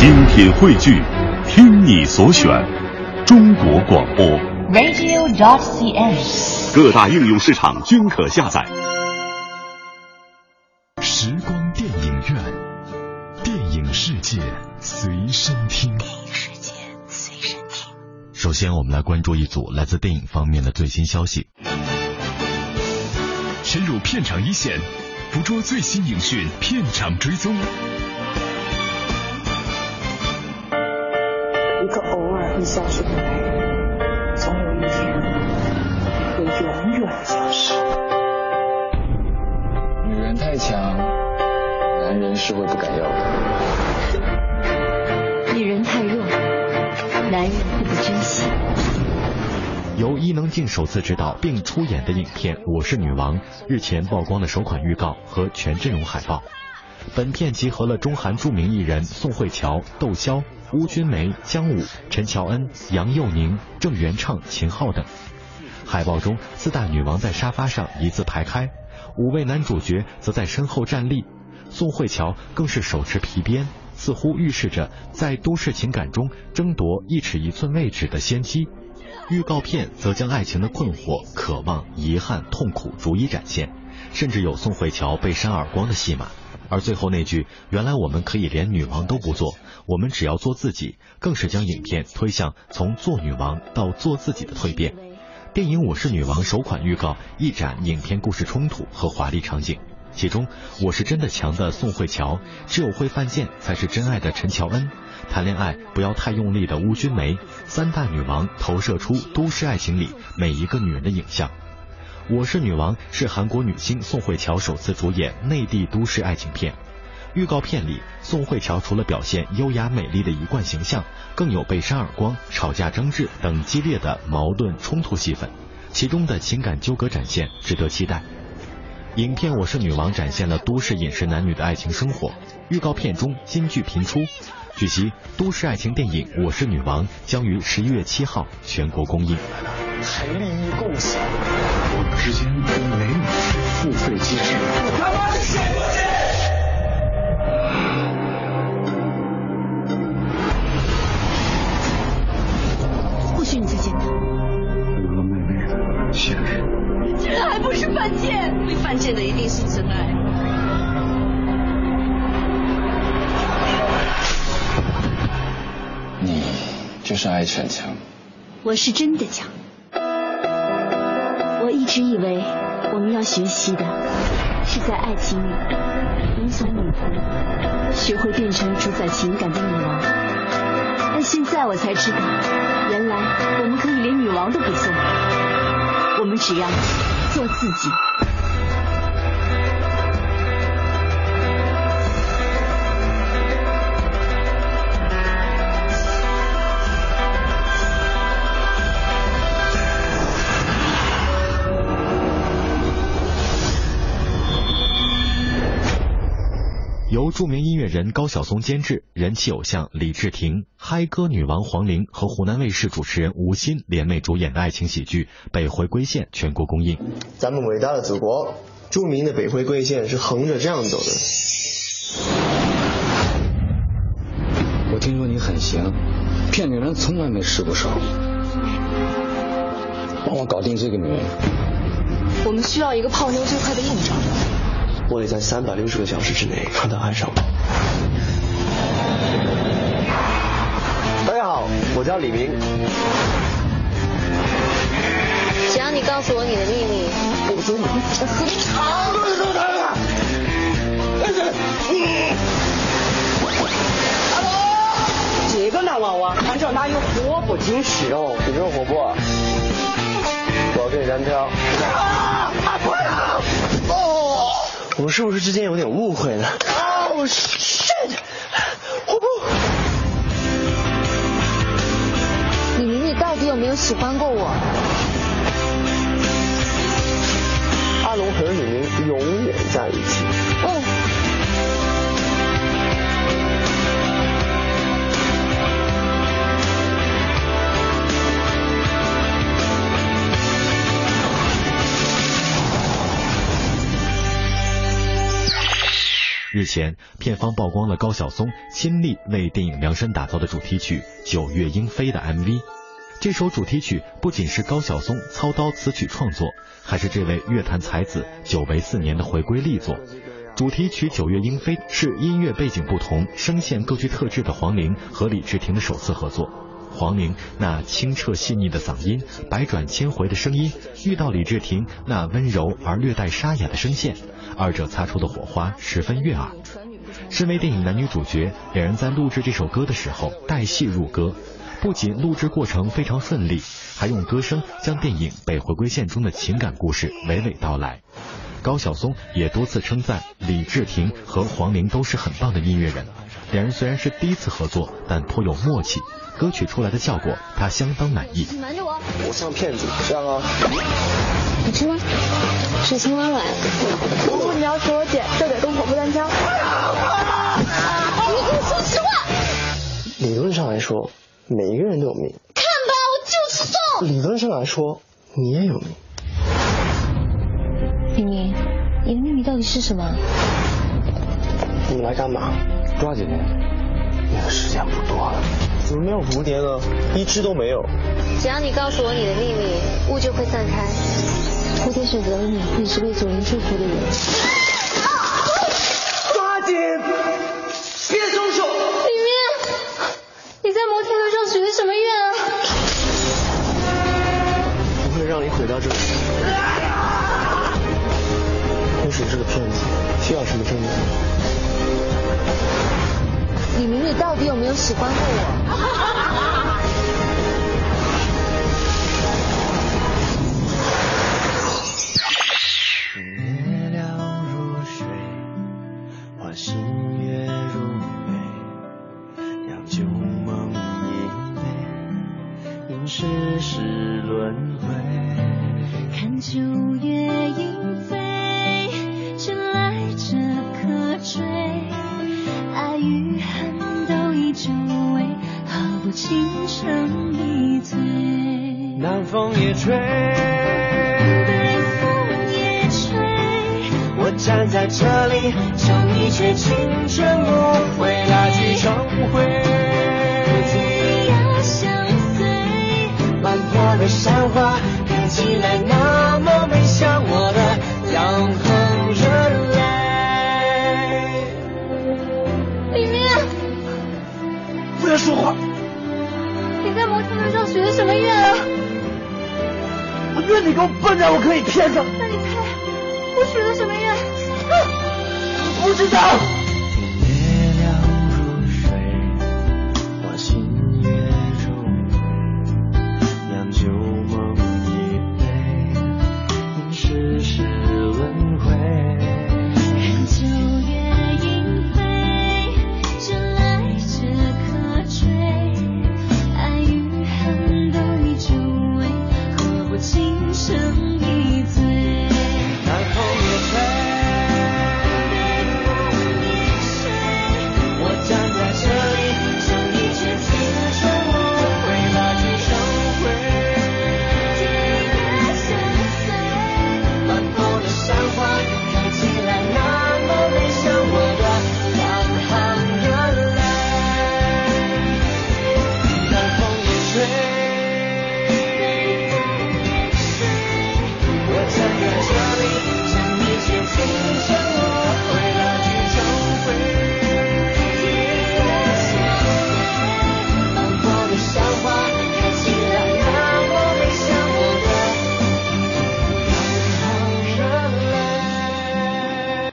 精品汇聚，听你所选，中国广播。radio.dot.cn，。各大应用市场均可下载。时光电影院，电影世界随身听。电影世界随身听。首先，我们来关注一组来自电影方面的最新消息。深入片场一线，捕捉最新影讯，片场追踪。个偶尔会消失的男人，总有一天会永远消失。女人太强，男人是会不敢要的。女人太弱，男人会不珍惜。由伊能静首次执导并出演的影片《我是女王》日前曝光了首款预告和全阵容海报。本片集合了中韩著名艺人宋慧乔、窦骁、邬君梅、姜武、陈乔恩、杨佑宁、郑元畅、秦昊等。海报中，四大女王在沙发上一字排开，五位男主角则在身后站立。宋慧乔更是手持皮鞭，似乎预示着在都市情感中争夺一尺一寸位置的先机。预告片则将爱情的困惑、渴望、遗憾、痛苦逐一展现，甚至有宋慧乔被扇耳光的戏码。而最后那句“原来我们可以连女王都不做，我们只要做自己”，更是将影片推向从做女王到做自己的蜕变。电影《我是女王》首款预告一展影片故事冲突和华丽场景，其中我是真的强的宋慧乔，只有会犯贱才是真爱的陈乔恩，谈恋爱不要太用力的邬君梅，三大女王投射出都市爱情里每一个女人的影像。《我是女王》是韩国女星宋慧乔首次主演内地都市爱情片。预告片里，宋慧乔除了表现优雅美丽的一贯形象，更有被扇耳光、吵架争执等激烈的矛盾冲突戏份，其中的情感纠葛展现值得期待。影片《我是女王》展现了都市饮食男女的爱情生活。预告片中金句频出。据悉，都市爱情电影《我是女王》将于十一月七号全国公映。还利益共享，我们之间没有付费机制。他妈的谁不或许你最简单。有了妹妹的现实。这还不是犯贱？会犯贱的一定是真爱。是爱逞强。我是真的强。我一直以为我们要学习的是在爱情里能从女仆学会变成主宰情感的女王，但现在我才知道，原来我们可以连女王都不做，我们只要做自己。由著名音乐人高晓松监制，人气偶像李治廷、嗨歌女王黄龄和湖南卫视主持人吴昕联袂主演的爱情喜剧《北回归线》全国公映。咱们伟大的祖国，著名的北回归线是横着这样走的。我听说你很行，骗女人从来没失过手。帮我搞定这个女人。我们需要一个泡妞最快的硬招。我得在三百六十个小时之内让他爱上我。大家好，我叫李明。只要你告诉我你的秘密，我说我和你好多都谈了。这个男娃娃看着哪有活不经事哦？你这活不？我要跟你单挑。啊！不要！哦，我们是不是之间有点误会呢？哦，shit！我不。李明，你到底有没有喜欢过我？阿龙和李明永远在一起。哦。日前，片方曝光了高晓松亲力为电影量身打造的主题曲《九月莺飞》的 MV。这首主题曲不仅是高晓松操刀词曲创作，还是这位乐坛才子久违四年的回归力作。主题曲《九月莺飞》是音乐背景不同、声线各具特质的黄龄和李治廷的首次合作。黄龄那清澈细腻的嗓音、百转千回的声音，遇到李治廷那温柔而略带沙哑的声线，二者擦出的火花十分悦耳。身为电影男女主角，两人在录制这首歌的时候带戏入歌，不仅录制过程非常顺利，还用歌声将电影《北回归线》中的情感故事娓娓道来。高晓松也多次称赞李治廷和黄龄都是很棒的音乐人。两人虽然是第一次合作，但颇有默契。歌曲出来的效果，他相当满意。你瞒着我，我像骗子，这样啊？你吃吗？是青蛙卵。如果你要求我姐，就得动口不单枪。你给我说实话。理论上来说，每一个人都有命。看吧，我就是中。理论上来说，你也有命。你的秘密到底是什么？你们来干嘛？抓紧，那个时间不多了。怎么没有蝴蝶呢？一只都没有。只要你告诉我你的秘密，雾就会散开。蝴蝶选择了你，你是为主人祝福的人。抓紧，别松手。明明，你在摩天轮上许的什么愿啊？不会让你毁掉这里。你是个骗子，需要什么证据？李明，你到底有没有喜欢过我？风也吹，北风也吹，我站在这里，求你却青春不悔，那句重回。你要相随。满坡的山花看起来那么美，像我的永恒热泪。李明，不要说话，你在摩天轮上许的什么愿啊？我愿你给我笨蛋我可以骗上。那你猜我许了什么愿？不知道。